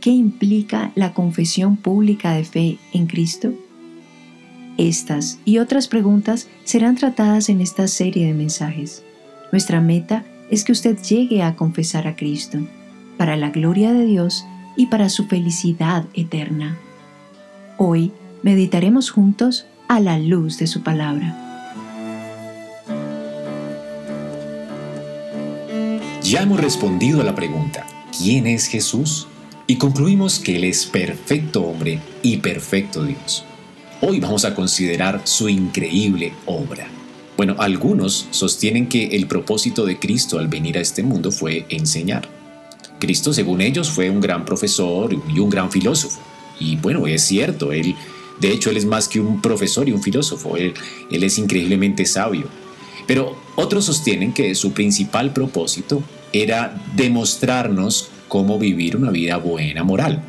¿Qué implica la confesión pública de fe en Cristo? Estas y otras preguntas serán tratadas en esta serie de mensajes. Nuestra meta es que usted llegue a confesar a Cristo, para la gloria de Dios y para su felicidad eterna. Hoy meditaremos juntos a la luz de su palabra. Ya hemos respondido a la pregunta, ¿quién es Jesús? Y concluimos que Él es perfecto hombre y perfecto Dios. Hoy vamos a considerar su increíble obra. Bueno, algunos sostienen que el propósito de Cristo al venir a este mundo fue enseñar. Cristo, según ellos, fue un gran profesor y un gran filósofo. Y bueno, es cierto, él, de hecho, él es más que un profesor y un filósofo, él, él es increíblemente sabio. Pero otros sostienen que su principal propósito era demostrarnos cómo vivir una vida buena moral.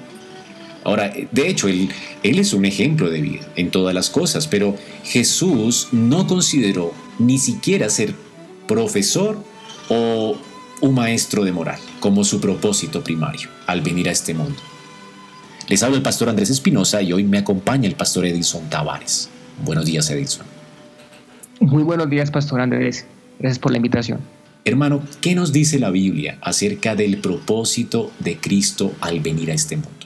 Ahora, de hecho, él, es un ejemplo de vida en todas las cosas, pero Jesús no consideró ni siquiera ser profesor o un maestro de moral como su propósito primario al venir a este mundo. Les habla el pastor Andrés Espinosa y hoy me acompaña el pastor Edison Tavares. Buenos días, Edison. Muy buenos días, pastor Andrés. Gracias por la invitación. Hermano, ¿qué nos dice la Biblia acerca del propósito de Cristo al venir a este mundo?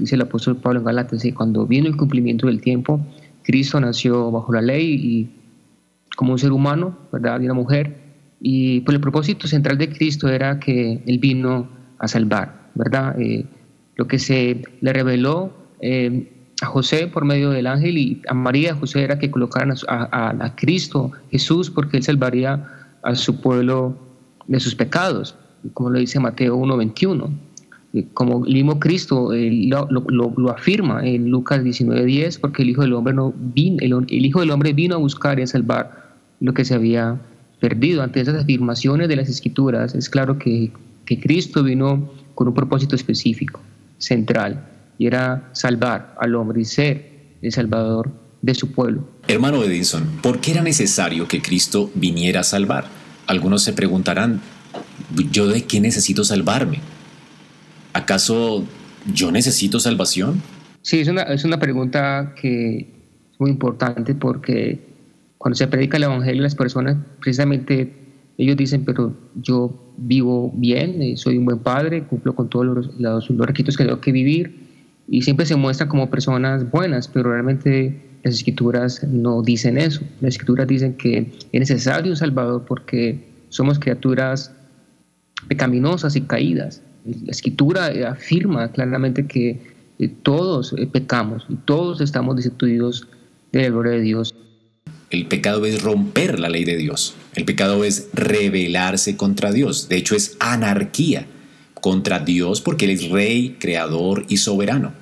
dice el apóstol Pablo en Galatas, que cuando vino el cumplimiento del tiempo, Cristo nació bajo la ley y como un ser humano, ¿verdad? De una mujer. Y pues el propósito central de Cristo era que Él vino a salvar, ¿verdad? Eh, lo que se le reveló eh, a José por medio del ángel y a María, José era que colocaran a, a Cristo, Jesús, porque Él salvaría a su pueblo de sus pecados, como lo dice Mateo 1.21 como el mismo Cristo lo, afirma en Lucas 19:10, porque el Hijo del Hombre no vino, el, Hijo del Hombre vino a buscar y a salvar lo que se había perdido. Ante esas afirmaciones de las Escrituras, es claro que, que Cristo vino con un propósito específico, central, y era salvar al hombre y ser el Salvador de su pueblo. Hermano Edison, ¿por qué era necesario que Cristo viniera a salvar? Algunos se preguntarán, ¿yo de qué necesito salvarme? ¿Acaso yo necesito salvación? Sí, es una, es una pregunta que es muy importante porque cuando se predica el Evangelio las personas precisamente ellos dicen, pero yo vivo bien, eh, soy un buen padre, cumplo con todos los, los, requisitos que tengo que vivir y siempre se muestran como personas buenas, pero realmente las escrituras no dicen eso. Las escrituras dicen que es necesario un Salvador porque somos criaturas pecaminosas y caídas. La escritura afirma claramente que eh, todos eh, pecamos y todos estamos destituidos de la gloria de Dios. El pecado es romper la ley de Dios. El pecado es rebelarse contra Dios. De hecho, es anarquía contra Dios porque Él es rey, creador y soberano.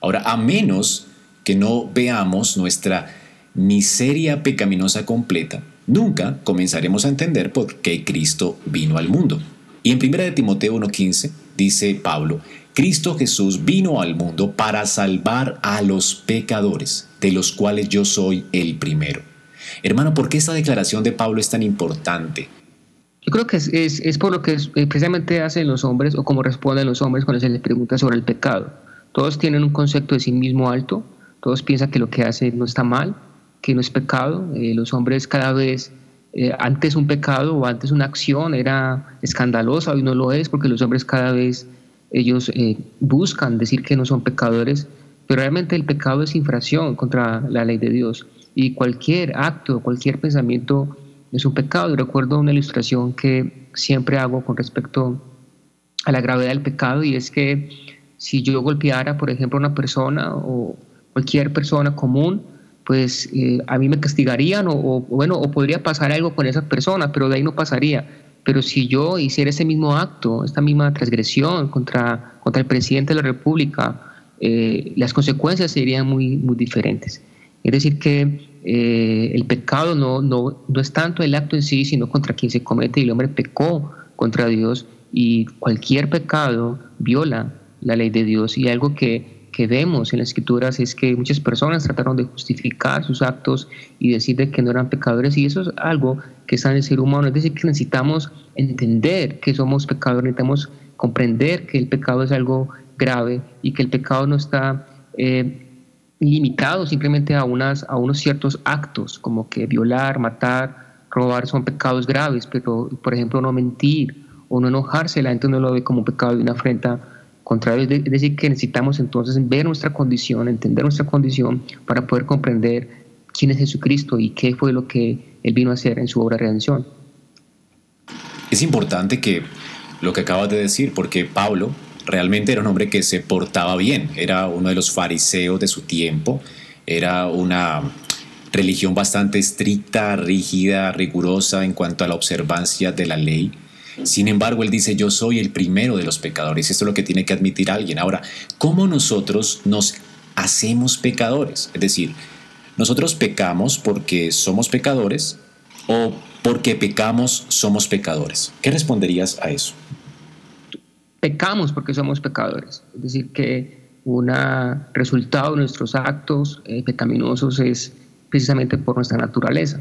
Ahora, a menos que no veamos nuestra miseria pecaminosa completa, nunca comenzaremos a entender por qué Cristo vino al mundo. Y en 1 de Timoteo 1.15 dice Pablo, Cristo Jesús vino al mundo para salvar a los pecadores, de los cuales yo soy el primero. Hermano, ¿por qué esta declaración de Pablo es tan importante? Yo creo que es, es, por lo que precisamente hacen los hombres o como responden los hombres cuando se les pregunta sobre el pecado. Todos tienen un concepto de sí mismo alto, todos piensan que lo que hacen no está mal, que no es pecado. Eh, los hombres cada vez eh, antes un pecado o antes una acción era escandalosa, hoy no lo es porque los hombres cada vez ellos eh, buscan decir que no son pecadores, pero realmente el pecado es infracción contra la ley de Dios y cualquier acto, cualquier pensamiento es un pecado. Yo recuerdo una ilustración que siempre hago con respecto a la gravedad del pecado y es que si yo golpeara, por ejemplo, a una persona o cualquier persona común, pues eh, a mí me castigarían o, bueno, o podría pasar algo con esa persona, pero de ahí no pasaría. Pero si yo hiciera ese mismo acto, esta misma transgresión contra, contra el presidente de la República, eh, las consecuencias serían muy, muy diferentes. Es decir, que eh, el pecado no, no, no es tanto el acto en sí, sino contra quien se comete y el hombre pecó contra Dios y cualquier pecado viola la ley de Dios y algo que que vemos en las escrituras es que muchas personas trataron de justificar sus actos y decir que no eran pecadores y eso es algo que está en el ser humano, es decir, que necesitamos entender que somos pecadores, necesitamos comprender que el pecado es algo grave y que el pecado no está eh, limitado simplemente a, unas, a unos ciertos actos como que violar, matar, robar son pecados graves, pero por ejemplo no mentir o no enojarse, la gente no lo ve como pecado de una afrenta contrario, es decir, que necesitamos entonces ver nuestra condición, entender nuestra condición para poder comprender quién es Jesucristo y qué fue lo que Él vino a hacer en su obra de redención. Es importante que lo que acabas de decir, porque Pablo realmente era un hombre que se portaba bien, era uno de los fariseos de su tiempo, era una religión bastante estricta, rígida, rigurosa en cuanto a la observancia de la ley. Sin embargo, él dice, yo soy el primero de los pecadores. Esto es lo que tiene que admitir alguien. Ahora, ¿cómo nosotros nos hacemos pecadores? Es decir, ¿nosotros pecamos porque somos pecadores o porque pecamos somos pecadores? ¿Qué responderías a eso? Pecamos porque somos pecadores. Es decir, que un resultado de nuestros actos eh, pecaminosos es precisamente por nuestra naturaleza.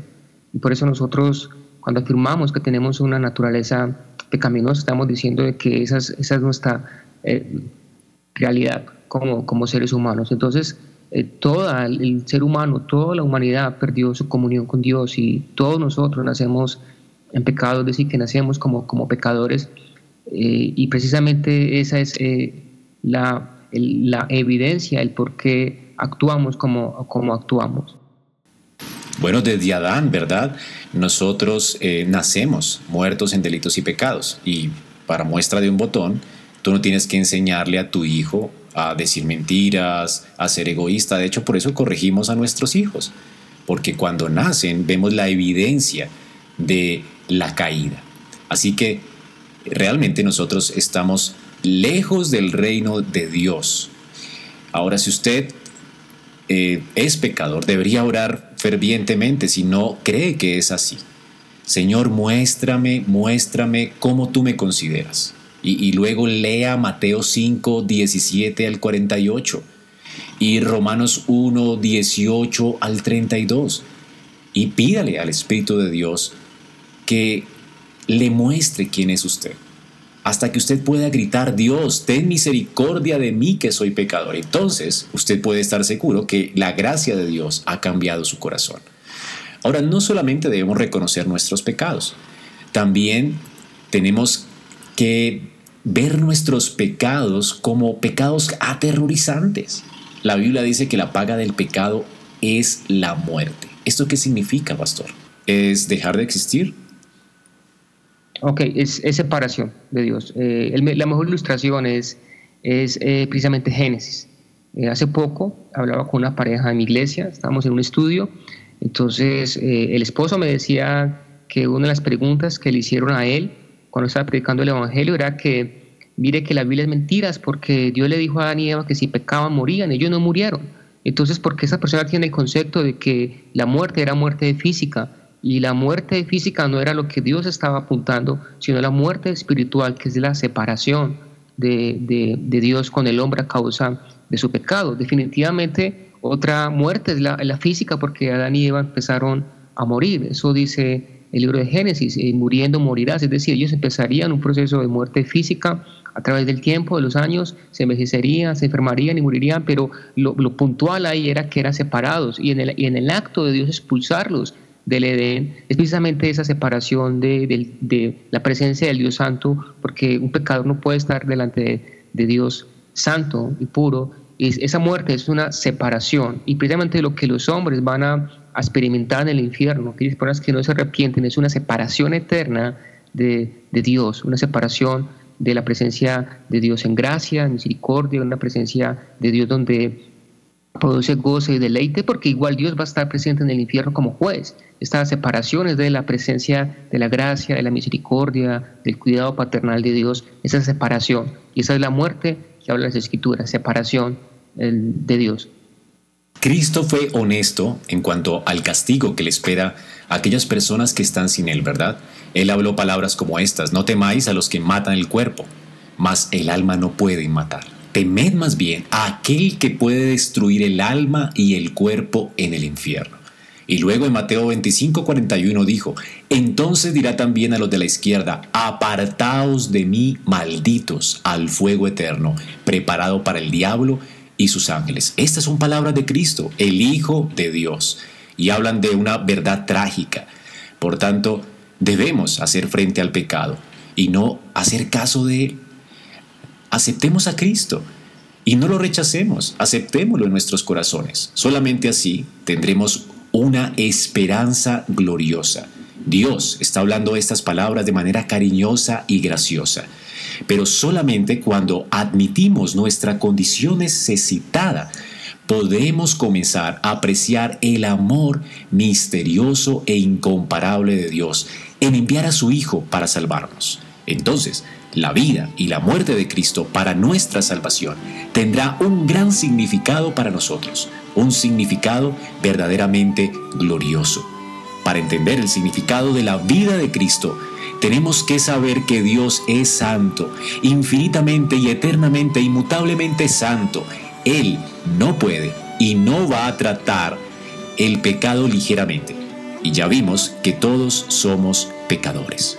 Y por eso nosotros cuando afirmamos que tenemos una naturaleza pecaminosa, estamos diciendo que esa es, esa es nuestra eh, realidad como, como seres humanos. Entonces, eh, todo el ser humano, toda la humanidad perdió su comunión con Dios y todos nosotros nacemos en pecado, es decir, que nacemos como, como pecadores eh, y precisamente esa es la, la, evidencia, el por qué actuamos como, como actuamos. Bueno, desde Adán, ¿verdad? Nosotros eh, nacemos muertos en delitos y pecados. Y para muestra de un botón, tú no tienes que enseñarle a tu hijo a decir mentiras, a ser egoísta. De hecho, por eso corregimos a nuestros hijos. Porque cuando nacen vemos la evidencia de la caída. Así que realmente nosotros estamos lejos del reino de Dios. Ahora, si usted eh, es pecador, debería orar fervientemente si no cree que es así. Señor, muéstrame, muéstrame cómo tú me consideras. Y, luego lea Mateo 5, 17 al 48 y Romanos 1, 18 al 32. Y pídale al Espíritu de Dios que le muestre quién es usted hasta que usted pueda gritar, Dios, ten misericordia de mí que soy pecador. Entonces usted puede estar seguro que la gracia de Dios ha cambiado su corazón. Ahora, no solamente debemos reconocer nuestros pecados, también tenemos que ver nuestros pecados como pecados aterrorizantes. La Biblia dice que la paga del pecado es la muerte. ¿Esto qué significa, pastor? ¿Es dejar de existir? Ok, es, separación de Dios. Eh, la mejor ilustración es, es eh, precisamente Génesis. Eh, hace poco hablaba con una pareja en mi iglesia, estábamos en un estudio, entonces el esposo me decía que una de las preguntas que le hicieron a él cuando estaba predicando el Evangelio era que mire que la Biblia es mentiras porque Dios le dijo a Adán y Eva que si pecaban morían, ellos no murieron. Entonces, ¿por qué esa persona tiene el concepto de que la muerte era muerte física? Y la muerte física no era lo que Dios estaba apuntando, sino la muerte espiritual, que es la separación de, Dios con el hombre a causa de su pecado. Definitivamente otra muerte es la, física porque Adán y Eva empezaron a morir. Eso dice el libro de Génesis, eh, muriendo morirás. Es decir, ellos empezarían un proceso de muerte física a través del tiempo, de los años, se envejecerían, se enfermarían y morirían, pero lo, puntual ahí era que eran separados y en, el, y en el acto de Dios expulsarlos del Edén es precisamente esa separación de, la presencia del Dios Santo, porque un pecador no puede estar delante de, Dios Santo y puro. Y esa muerte es una separación y precisamente lo que los hombres van a, experimentar en el infierno, aquellas personas que no se arrepienten, es una separación eterna de, Dios, una separación de la presencia de Dios en gracia, en misericordia, una presencia de Dios donde produce goce y deleite porque igual Dios va a estar presente en el infierno como juez. Estas separaciones de la presencia de la gracia, de la misericordia, del cuidado paternal de Dios, esa separación. Y esa es la muerte que habla las escrituras, separación de Dios. Cristo fue honesto en cuanto al castigo que le espera a aquellas personas que están sin Él, ¿verdad? Él habló palabras como estas, no temáis a los que matan el cuerpo, mas el alma no pueden matar. Temed más bien a aquel que puede destruir el alma y el cuerpo en el infierno. Y luego en Mateo 25, 41 dijo, entonces dirá también a los de la izquierda, apartaos de mí, malditos, al fuego eterno, preparado para el diablo y sus ángeles. Estas son palabras de Cristo, el Hijo de Dios, y hablan de una verdad trágica. Por tanto, debemos hacer frente al pecado y no hacer caso de él. Aceptemos a Cristo y no lo rechacemos, aceptémoslo en nuestros corazones. Solamente así tendremos una esperanza gloriosa. Dios está hablando estas palabras de manera cariñosa y graciosa pero solamente cuando admitimos nuestra condición necesitada podemos comenzar a apreciar el amor misterioso e incomparable de Dios en enviar a su Hijo para salvarnos. Entonces, la vida y la muerte de Cristo para nuestra salvación tendrá un gran significado para nosotros, un significado verdaderamente glorioso. Para entender el significado de la vida de Cristo, tenemos que saber que Dios es santo, infinitamente y eternamente, inmutablemente santo. Él no puede y no va a tratar el pecado ligeramente. Y ya vimos que todos somos pecadores.